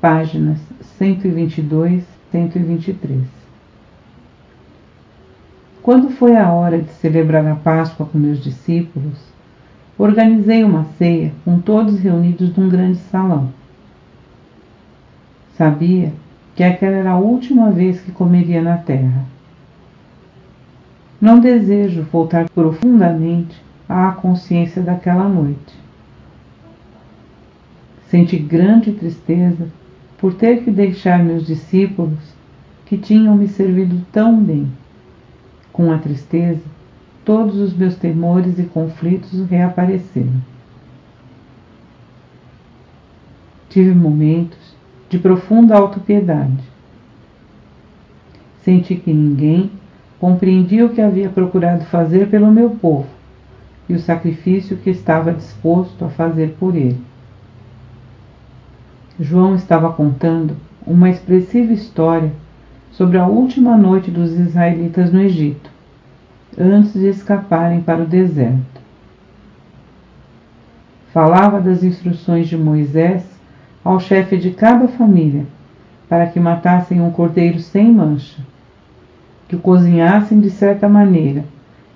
páginas 122 123. Quando foi a hora de celebrar a Páscoa com meus discípulos, organizei uma ceia com todos reunidos num grande salão. Sabia que aquela era a última vez que comeria na terra. Não desejo voltar profundamente à consciência daquela noite. Senti grande tristeza por ter que deixar meus discípulos que tinham me servido tão bem. Com a tristeza, todos os meus temores e conflitos reapareceram. Tive momentos de profunda autopiedade. Senti que ninguém compreendia o que havia procurado fazer pelo meu povo e o sacrifício que estava disposto a fazer por ele. João estava contando uma expressiva história sobre a última noite dos israelitas no Egito, antes de escaparem para o deserto. Falava das instruções de Moisés ao chefe de cada família para que matassem um cordeiro sem mancha, que o cozinhassem de certa maneira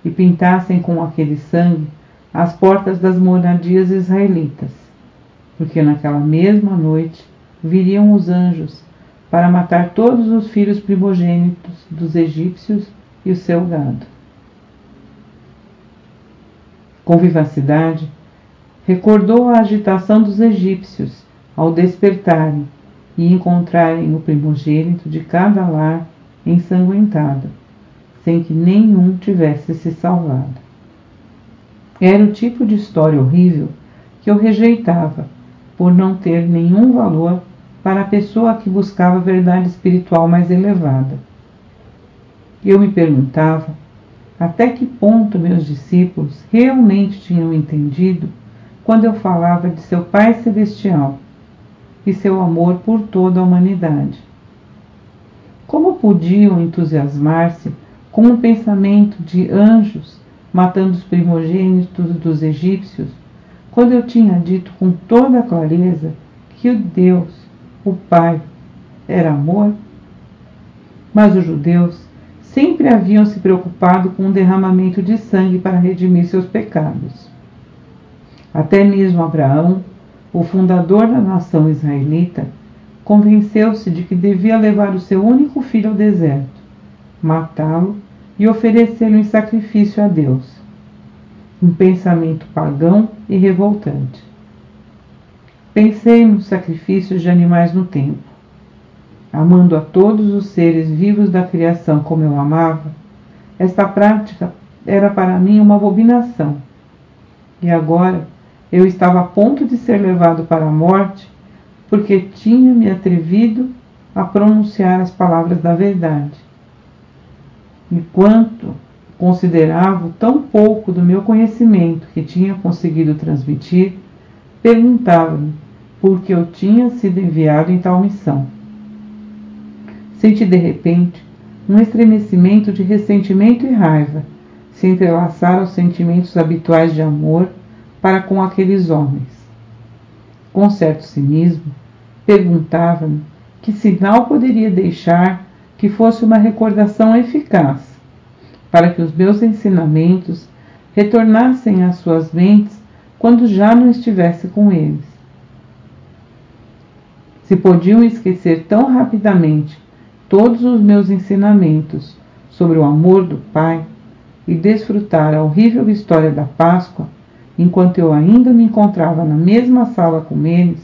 e pintassem com aquele sangue as portas das moradias israelitas porque naquela mesma noite viriam os anjos para matar todos os filhos primogênitos dos egípcios e o seu gado. Com vivacidade, recordou a agitação dos egípcios ao despertarem e encontrarem o primogênito de cada lar ensanguentado, sem que nenhum tivesse se salvado. Era o tipo de história horrível que eu rejeitava por não ter nenhum valor para a pessoa que buscava a verdade espiritual mais elevada. Eu me perguntava até que ponto meus discípulos realmente tinham entendido quando eu falava de seu Pai Celestial e seu amor por toda a humanidade. Como podiam entusiasmar-se com o pensamento de anjos matando os primogênitos dos egípcios quando eu tinha dito com toda clareza que o Deus, o Pai, era amor? Mas os judeus sempre haviam se preocupado com o derramamento de sangue para redimir seus pecados. Até mesmo Abraão, o fundador da nação israelita, convenceu-se de que devia levar o seu único filho ao deserto, matá-lo e oferecê-lo em sacrifício a Deus um pensamento pagão e revoltante. Pensei nos sacrifícios de animais no tempo. Amando a todos os seres vivos da criação como eu amava, esta prática era para mim uma abominação. E agora eu estava a ponto de ser levado para a morte porque tinha me atrevido a pronunciar as palavras da verdade. Enquanto considerava tão pouco do meu conhecimento que tinha conseguido transmitir, perguntava-me por que eu tinha sido enviado em tal missão. Senti de repente um estremecimento de ressentimento e raiva se entrelaçar aos sentimentos habituais de amor para com aqueles homens. Com certo cinismo, perguntava-me que sinal poderia deixar que fosse uma recordação eficaz para que os meus ensinamentos retornassem às suas mentes quando já não estivesse com eles. Se podiam esquecer tão rapidamente todos os meus ensinamentos sobre o amor do Pai e desfrutar a horrível história da Páscoa, enquanto eu ainda me encontrava na mesma sala com eles,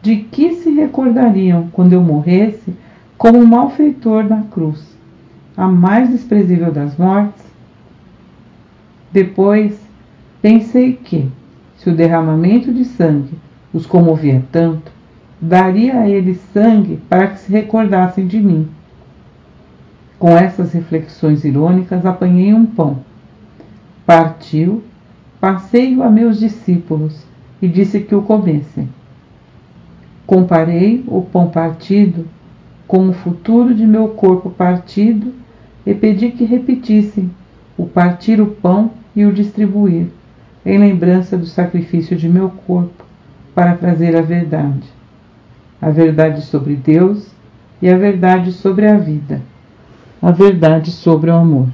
de que se recordariam quando eu morresse como um malfeitor na cruz? A mais desprezível das mortes? Depois, pensei que, se o derramamento de sangue os comovia tanto, daria a eles sangue para que se recordassem de mim. Com essas reflexões irônicas, apanhei um pão. Partiu, passei-o a meus discípulos e disse que o comessem. Comparei o pão partido com o futuro de meu corpo partido e pedi que repetissem o partir o pão e o distribuir, em lembrança do sacrifício de meu corpo, para trazer a verdade. a verdade sobre Deus e a verdade sobre a vida, a verdade sobre o amor.